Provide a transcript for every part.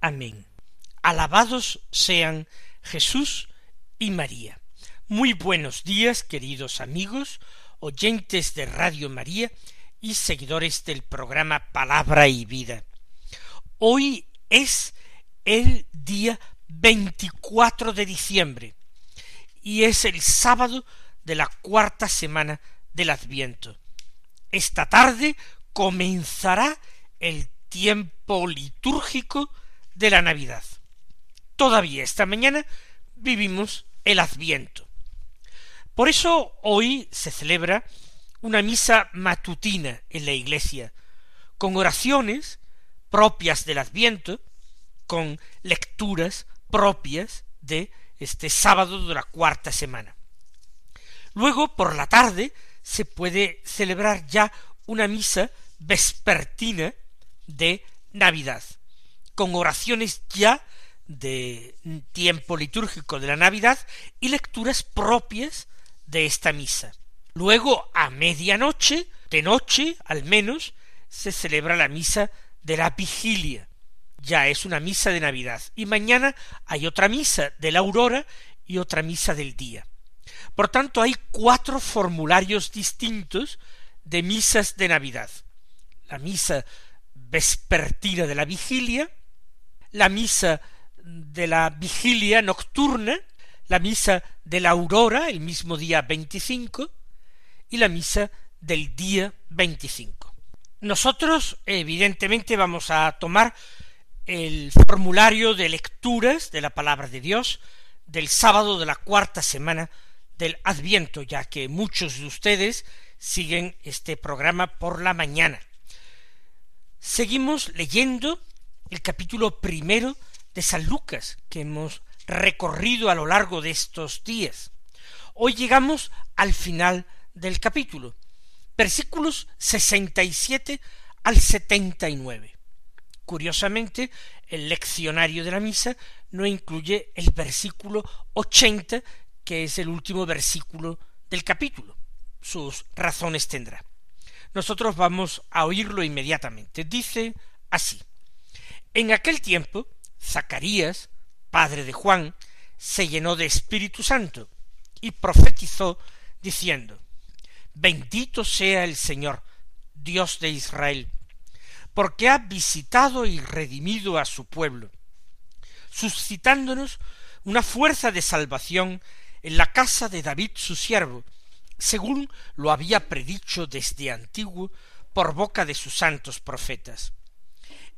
Amén. Alabados sean Jesús y María. Muy buenos días, queridos amigos, oyentes de Radio María y seguidores del programa Palabra y Vida. Hoy es el día 24 de diciembre y es el sábado de la cuarta semana del Adviento. Esta tarde comenzará el tiempo litúrgico de la Navidad. Todavía esta mañana vivimos el Adviento. Por eso hoy se celebra una misa matutina en la iglesia, con oraciones propias del Adviento, con lecturas propias de este sábado de la cuarta semana. Luego, por la tarde, se puede celebrar ya una misa vespertina de Navidad, con oraciones ya de tiempo litúrgico de la Navidad y lecturas propias de esta misa. Luego, a medianoche, de noche al menos, se celebra la misa de la vigilia. Ya es una misa de Navidad. Y mañana hay otra misa de la aurora y otra misa del día. Por tanto, hay cuatro formularios distintos de misas de Navidad. La misa vespertina de la vigilia, la misa de la vigilia nocturna, la misa de la aurora, el mismo día veinticinco, y la misa del día veinticinco. Nosotros, evidentemente, vamos a tomar el formulario de lecturas de la palabra de Dios del sábado de la cuarta semana del Adviento, ya que muchos de ustedes siguen este programa por la mañana. Seguimos leyendo el capítulo primero de San Lucas, que hemos recorrido a lo largo de estos días. Hoy llegamos al final del capítulo, versículos sesenta y siete al setenta y nueve. Curiosamente, el leccionario de la misa no incluye el versículo ochenta que es el último versículo del capítulo. Sus razones tendrá. Nosotros vamos a oírlo inmediatamente. Dice así. En aquel tiempo, Zacarías, padre de Juan, se llenó de Espíritu Santo y profetizó diciendo, Bendito sea el Señor, Dios de Israel, porque ha visitado y redimido a su pueblo, suscitándonos una fuerza de salvación en la casa de David su siervo, según lo había predicho desde antiguo por boca de sus santos profetas.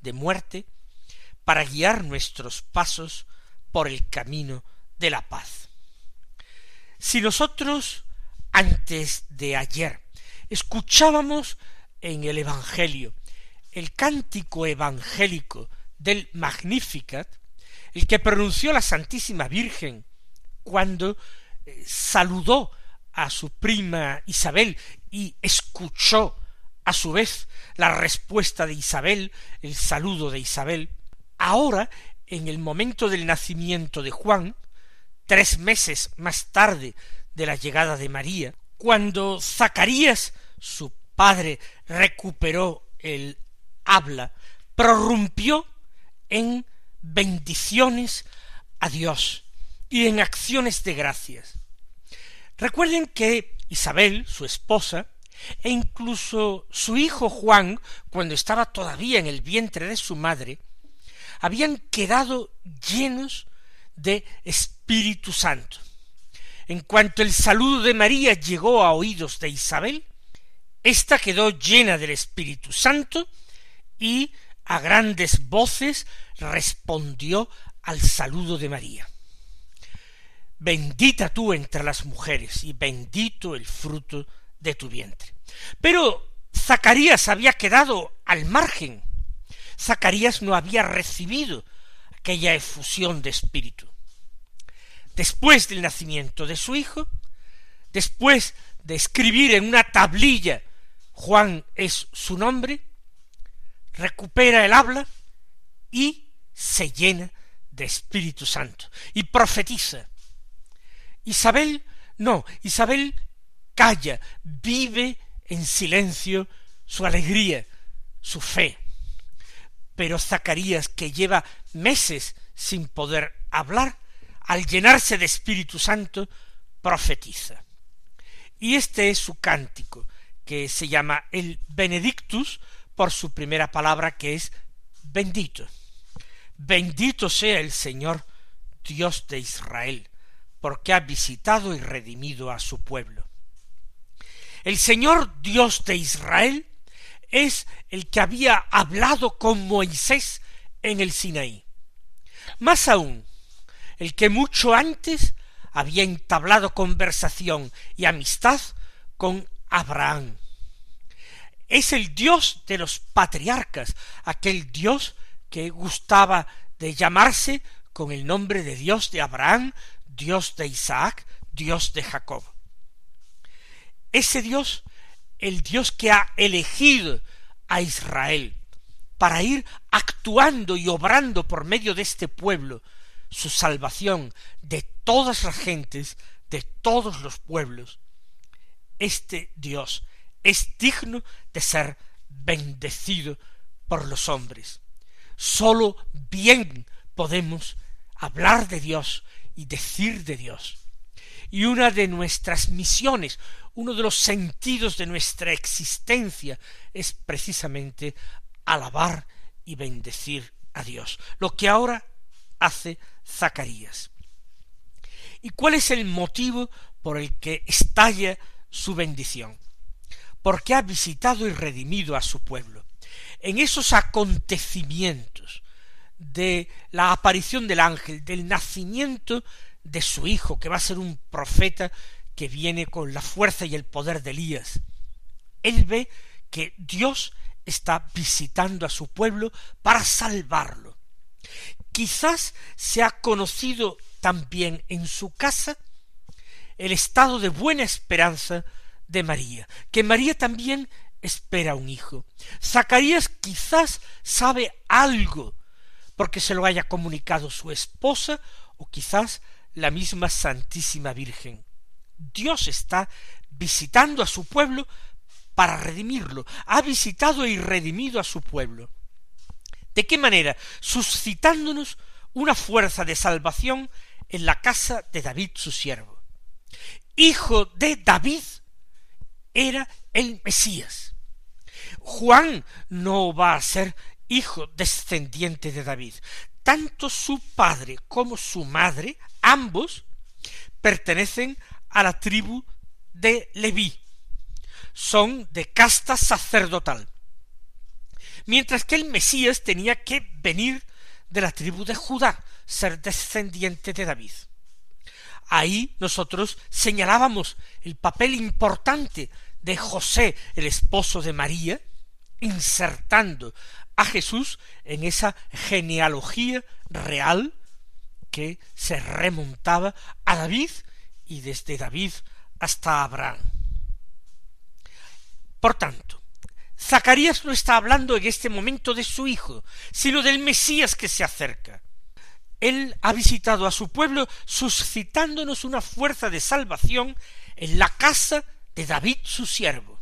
de muerte, para guiar nuestros pasos por el camino de la paz. Si nosotros antes de ayer escuchábamos en el Evangelio el cántico evangélico del Magnificat, el que pronunció la Santísima Virgen cuando eh, saludó a su prima Isabel y escuchó a su vez la respuesta de Isabel, el saludo de Isabel, ahora en el momento del nacimiento de Juan, tres meses más tarde de la llegada de María, cuando Zacarías, su padre, recuperó el habla, prorrumpió en bendiciones a Dios y en acciones de gracias. Recuerden que Isabel, su esposa, e incluso su hijo Juan, cuando estaba todavía en el vientre de su madre, habían quedado llenos de Espíritu Santo. En cuanto el saludo de María llegó a oídos de Isabel, ésta quedó llena del Espíritu Santo y a grandes voces respondió al saludo de María. Bendita tú entre las mujeres y bendito el fruto de tu vientre. Pero Zacarías había quedado al margen. Zacarías no había recibido aquella efusión de espíritu. Después del nacimiento de su hijo, después de escribir en una tablilla Juan es su nombre, recupera el habla y se llena de Espíritu Santo y profetiza. Isabel, no, Isabel calla, vive en silencio su alegría, su fe. Pero Zacarías, que lleva meses sin poder hablar, al llenarse de Espíritu Santo, profetiza. Y este es su cántico, que se llama el Benedictus, por su primera palabra que es bendito. Bendito sea el Señor Dios de Israel, porque ha visitado y redimido a su pueblo. El Señor Dios de Israel es el que había hablado con Moisés en el Sinaí. Más aún, el que mucho antes había entablado conversación y amistad con Abraham es el Dios de los patriarcas, aquel Dios que gustaba de llamarse con el nombre de Dios de Abraham, Dios de Isaac, Dios de Jacob. Ese Dios, el Dios que ha elegido a Israel para ir actuando y obrando por medio de este pueblo su salvación de todas las gentes, de todos los pueblos. Este Dios es digno de ser bendecido por los hombres. Sólo bien podemos hablar de Dios y decir de Dios. Y una de nuestras misiones, uno de los sentidos de nuestra existencia es precisamente alabar y bendecir a Dios, lo que ahora hace Zacarías. ¿Y cuál es el motivo por el que estalla su bendición? porque ha visitado y redimido a su pueblo. En esos acontecimientos de la aparición del ángel, del nacimiento de su hijo, que va a ser un profeta que viene con la fuerza y el poder de Elías, él ve que Dios está visitando a su pueblo para salvarlo. Quizás se ha conocido también en su casa el estado de buena esperanza de María, que María también espera un hijo. Zacarías quizás sabe algo porque se lo haya comunicado su esposa o quizás la misma Santísima Virgen. Dios está visitando a su pueblo para redimirlo. Ha visitado y redimido a su pueblo. ¿De qué manera? Suscitándonos una fuerza de salvación en la casa de David su siervo. Hijo de David, era el Mesías. Juan no va a ser hijo descendiente de David. Tanto su padre como su madre, ambos, pertenecen a la tribu de Leví. Son de casta sacerdotal. Mientras que el Mesías tenía que venir de la tribu de Judá, ser descendiente de David. Ahí nosotros señalábamos el papel importante de José, el esposo de María, insertando a Jesús en esa genealogía real que se remontaba a David y desde David hasta Abraham. Por tanto, Zacarías no está hablando en este momento de su hijo, sino del Mesías que se acerca. Él ha visitado a su pueblo suscitándonos una fuerza de salvación en la casa de David su siervo.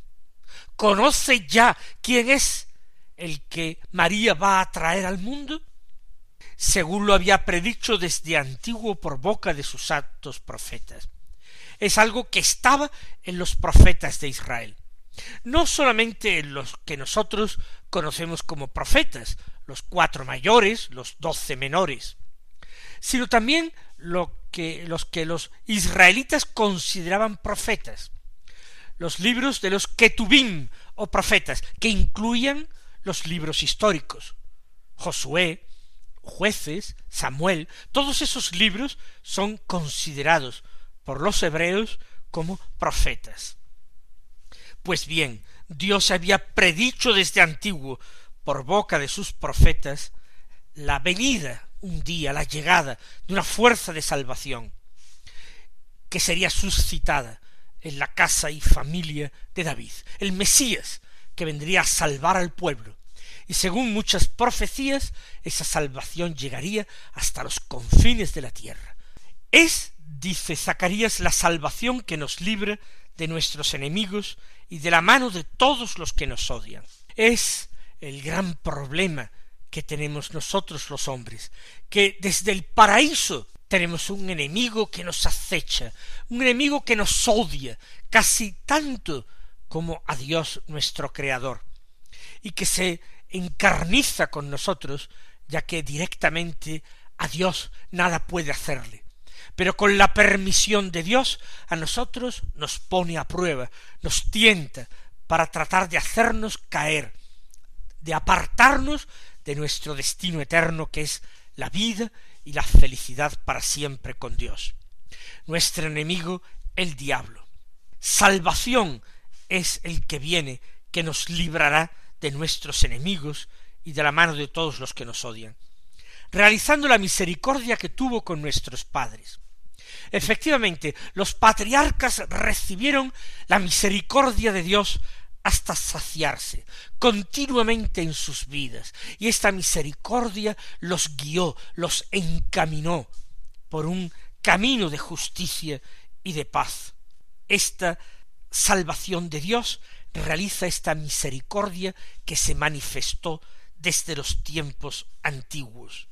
¿Conoce ya quién es el que María va a traer al mundo? Según lo había predicho desde antiguo por boca de sus actos profetas. Es algo que estaba en los profetas de Israel. No solamente en los que nosotros conocemos como profetas, los cuatro mayores, los doce menores, sino también lo que, los que los israelitas consideraban profetas, los libros de los ketubim o profetas, que incluían los libros históricos, Josué, jueces, Samuel, todos esos libros son considerados por los hebreos como profetas. Pues bien, Dios había predicho desde antiguo, por boca de sus profetas, la venida un día, la llegada de una fuerza de salvación, que sería suscitada en la casa y familia de David, el Mesías, que vendría a salvar al pueblo. Y según muchas profecías, esa salvación llegaría hasta los confines de la tierra. Es, dice Zacarías, la salvación que nos libra de nuestros enemigos y de la mano de todos los que nos odian. Es el gran problema que tenemos nosotros los hombres, que desde el paraíso tenemos un enemigo que nos acecha, un enemigo que nos odia casi tanto como a Dios nuestro Creador, y que se encarniza con nosotros, ya que directamente a Dios nada puede hacerle. Pero con la permisión de Dios a nosotros nos pone a prueba, nos tienta para tratar de hacernos caer, de apartarnos de nuestro destino eterno que es la vida y la felicidad para siempre con Dios. Nuestro enemigo, el diablo. Salvación es el que viene, que nos librará de nuestros enemigos y de la mano de todos los que nos odian, realizando la misericordia que tuvo con nuestros padres. Efectivamente, los patriarcas recibieron la misericordia de Dios hasta saciarse continuamente en sus vidas, y esta misericordia los guió, los encaminó por un camino de justicia y de paz. Esta salvación de Dios realiza esta misericordia que se manifestó desde los tiempos antiguos.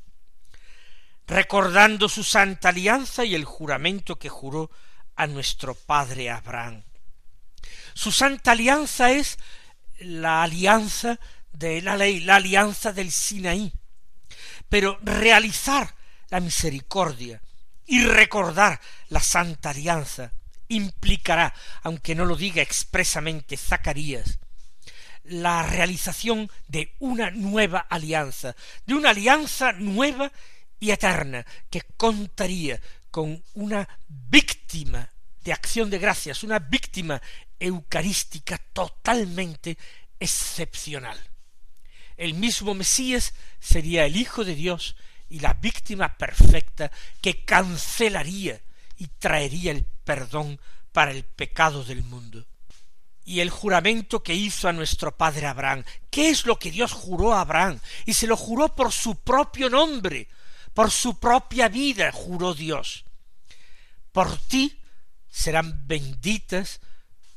Recordando su santa alianza y el juramento que juró a nuestro padre Abraham. Su santa alianza es la alianza de la ley, la alianza del Sinaí. Pero realizar la misericordia y recordar la santa alianza implicará, aunque no lo diga expresamente Zacarías, la realización de una nueva alianza, de una alianza nueva y eterna, que contaría con una víctima de acción de gracias, una víctima eucarística totalmente excepcional. El mismo Mesías sería el Hijo de Dios y la víctima perfecta que cancelaría y traería el perdón para el pecado del mundo. Y el juramento que hizo a nuestro padre Abraham, ¿qué es lo que Dios juró a Abraham? Y se lo juró por su propio nombre, por su propia vida, juró Dios. Por ti serán benditas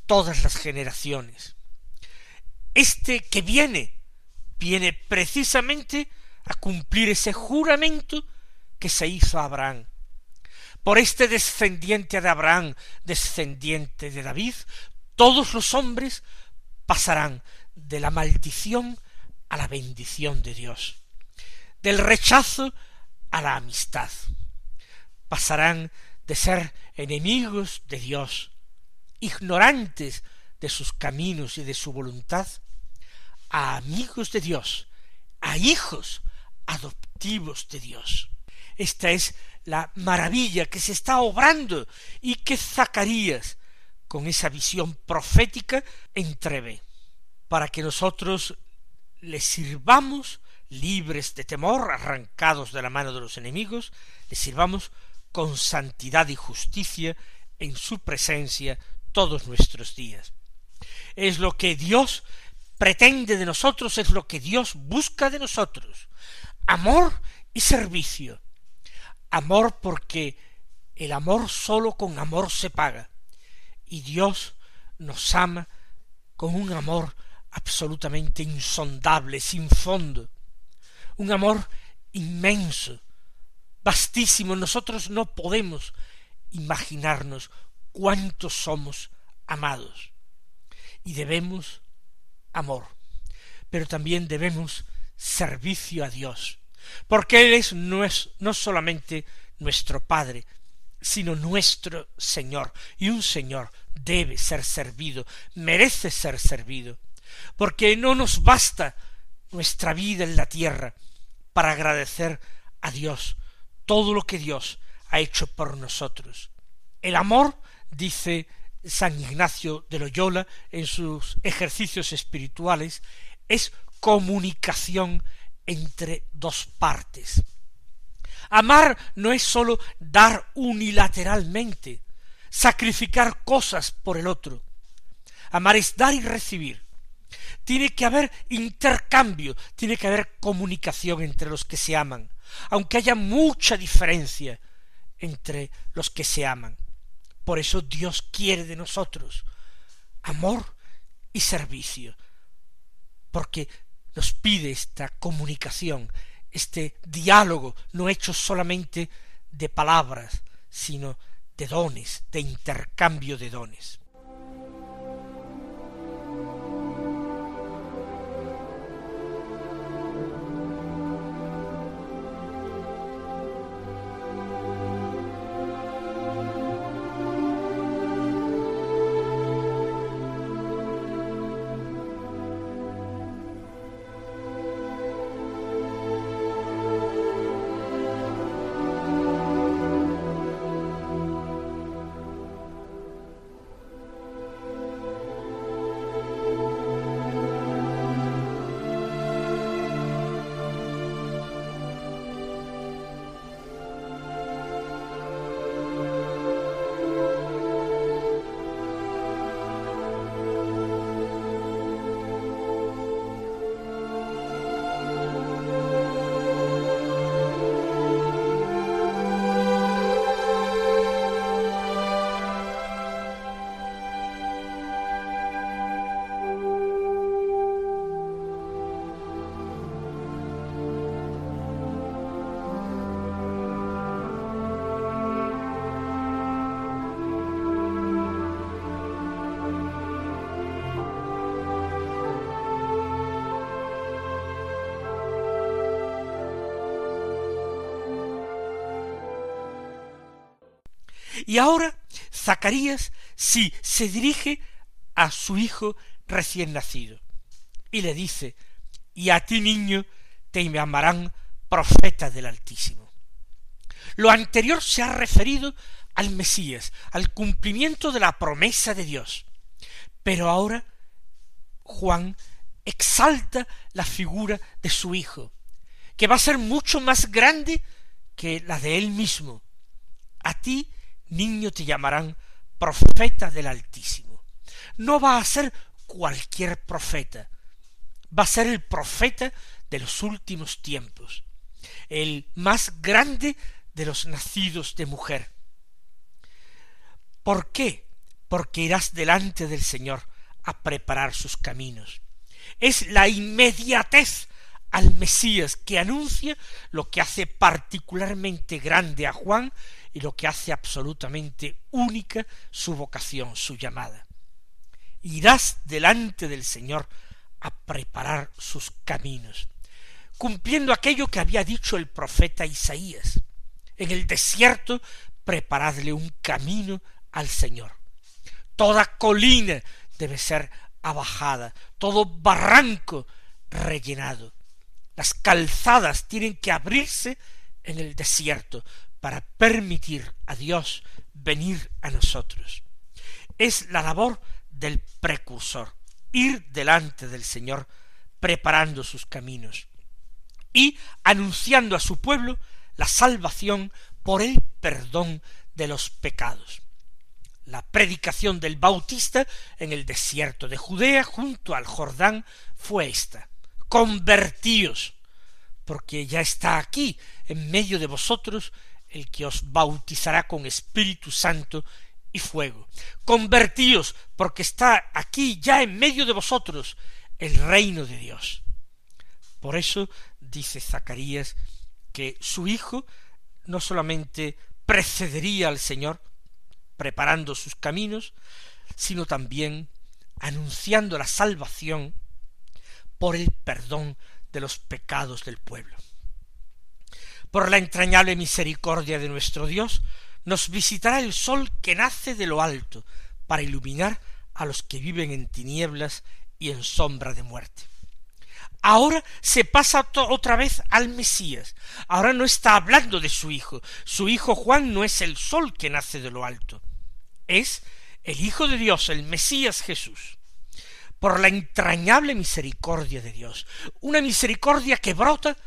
todas las generaciones. Este que viene, viene precisamente a cumplir ese juramento que se hizo a Abraham. Por este descendiente de Abraham, descendiente de David, todos los hombres pasarán de la maldición a la bendición de Dios, del rechazo a la amistad. Pasarán de ser enemigos de Dios ignorantes de sus caminos y de su voluntad, a amigos de Dios, a hijos adoptivos de Dios. Esta es la maravilla que se está obrando y que Zacarías, con esa visión profética, entrevé, para que nosotros le sirvamos libres de temor, arrancados de la mano de los enemigos, le sirvamos con santidad y justicia en su presencia todos nuestros días. Es lo que Dios pretende de nosotros, es lo que Dios busca de nosotros. Amor y servicio. Amor porque el amor solo con amor se paga. Y Dios nos ama con un amor absolutamente insondable, sin fondo. Un amor inmenso, vastísimo. Nosotros no podemos imaginarnos cuántos somos amados. Y debemos amor, pero también debemos servicio a Dios, porque Él es no, es, no solamente nuestro Padre, sino nuestro Señor, y un Señor debe ser servido, merece ser servido, porque no nos basta nuestra vida en la tierra para agradecer a Dios todo lo que Dios ha hecho por nosotros. El amor, dice San Ignacio de Loyola en sus ejercicios espirituales, es comunicación entre dos partes. Amar no es sólo dar unilateralmente, sacrificar cosas por el otro. Amar es dar y recibir. Tiene que haber intercambio, tiene que haber comunicación entre los que se aman, aunque haya mucha diferencia entre los que se aman. Por eso Dios quiere de nosotros amor y servicio, porque nos pide esta comunicación, este diálogo no hecho solamente de palabras, sino de dones, de intercambio de dones. Y ahora Zacarías sí se dirige a su hijo recién nacido y le dice, y a ti niño te llamarán profeta del Altísimo. Lo anterior se ha referido al Mesías, al cumplimiento de la promesa de Dios. Pero ahora Juan exalta la figura de su hijo, que va a ser mucho más grande que la de él mismo. A ti niño te llamarán profeta del Altísimo. No va a ser cualquier profeta, va a ser el profeta de los últimos tiempos, el más grande de los nacidos de mujer. ¿Por qué? Porque irás delante del Señor a preparar sus caminos. Es la inmediatez al Mesías que anuncia lo que hace particularmente grande a Juan y lo que hace absolutamente única su vocación, su llamada. Irás delante del Señor a preparar sus caminos, cumpliendo aquello que había dicho el profeta Isaías. En el desierto preparadle un camino al Señor. Toda colina debe ser abajada, todo barranco rellenado. Las calzadas tienen que abrirse en el desierto para permitir a Dios venir a nosotros. Es la labor del precursor, ir delante del Señor preparando sus caminos y anunciando a su pueblo la salvación por el perdón de los pecados. La predicación del Bautista en el desierto de Judea junto al Jordán fue esta. Convertíos, porque ya está aquí, en medio de vosotros, el que os bautizará con Espíritu Santo y fuego. Convertíos, porque está aquí ya en medio de vosotros el reino de Dios. Por eso dice Zacarías que su hijo no solamente precedería al Señor, preparando sus caminos, sino también anunciando la salvación por el perdón de los pecados del pueblo. Por la entrañable misericordia de nuestro Dios, nos visitará el sol que nace de lo alto, para iluminar a los que viven en tinieblas y en sombra de muerte. Ahora se pasa otra vez al Mesías. Ahora no está hablando de su hijo. Su hijo Juan no es el sol que nace de lo alto. Es el Hijo de Dios, el Mesías Jesús. Por la entrañable misericordia de Dios. Una misericordia que brota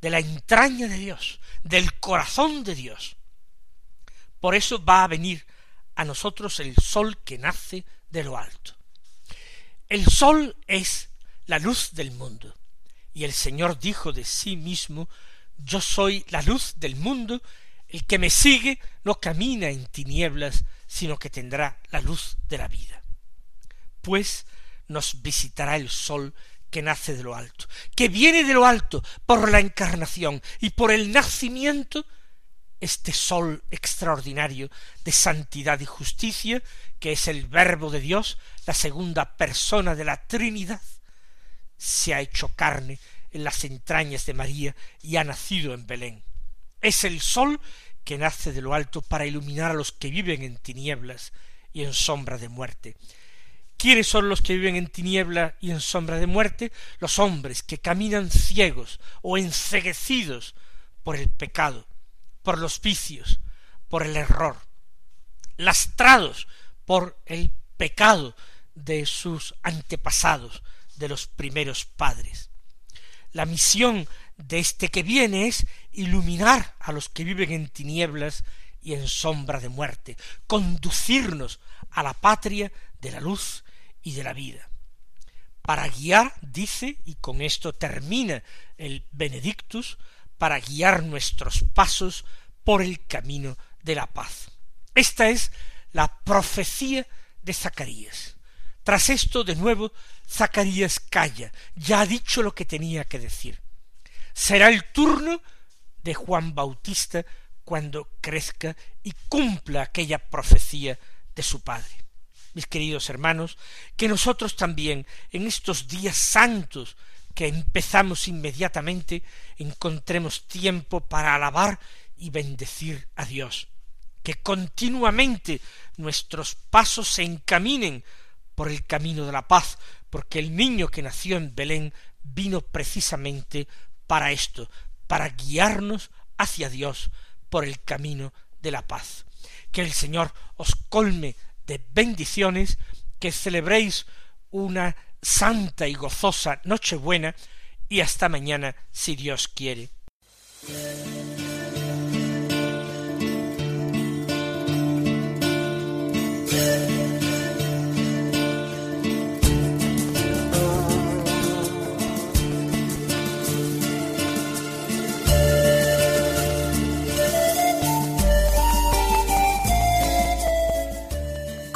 de la entraña de Dios, del corazón de Dios. Por eso va a venir a nosotros el sol que nace de lo alto. El sol es la luz del mundo. Y el Señor dijo de sí mismo, Yo soy la luz del mundo, el que me sigue no camina en tinieblas, sino que tendrá la luz de la vida. Pues nos visitará el sol que nace de lo alto, que viene de lo alto por la encarnación y por el nacimiento, este sol extraordinario de santidad y justicia, que es el Verbo de Dios, la segunda persona de la Trinidad, se ha hecho carne en las entrañas de María y ha nacido en Belén. Es el sol que nace de lo alto para iluminar a los que viven en tinieblas y en sombra de muerte. ¿Quiénes son los que viven en tiniebla y en sombra de muerte? Los hombres que caminan ciegos o enceguecidos por el pecado, por los vicios, por el error, lastrados por el pecado de sus antepasados, de los primeros padres. La misión de este que viene es iluminar a los que viven en tinieblas y en sombra de muerte, conducirnos a la patria de la luz y de la vida. Para guiar, dice, y con esto termina el Benedictus, para guiar nuestros pasos por el camino de la paz. Esta es la profecía de Zacarías. Tras esto, de nuevo, Zacarías calla, ya ha dicho lo que tenía que decir. Será el turno de Juan Bautista cuando crezca y cumpla aquella profecía de su padre. Mis queridos hermanos, que nosotros también en estos días santos que empezamos inmediatamente encontremos tiempo para alabar y bendecir a Dios, que continuamente nuestros pasos se encaminen por el camino de la paz, porque el niño que nació en Belén vino precisamente para esto, para guiarnos hacia Dios por el camino de la paz. Que el Señor os colme de bendiciones, que celebréis una santa y gozosa Nochebuena y hasta mañana si Dios quiere.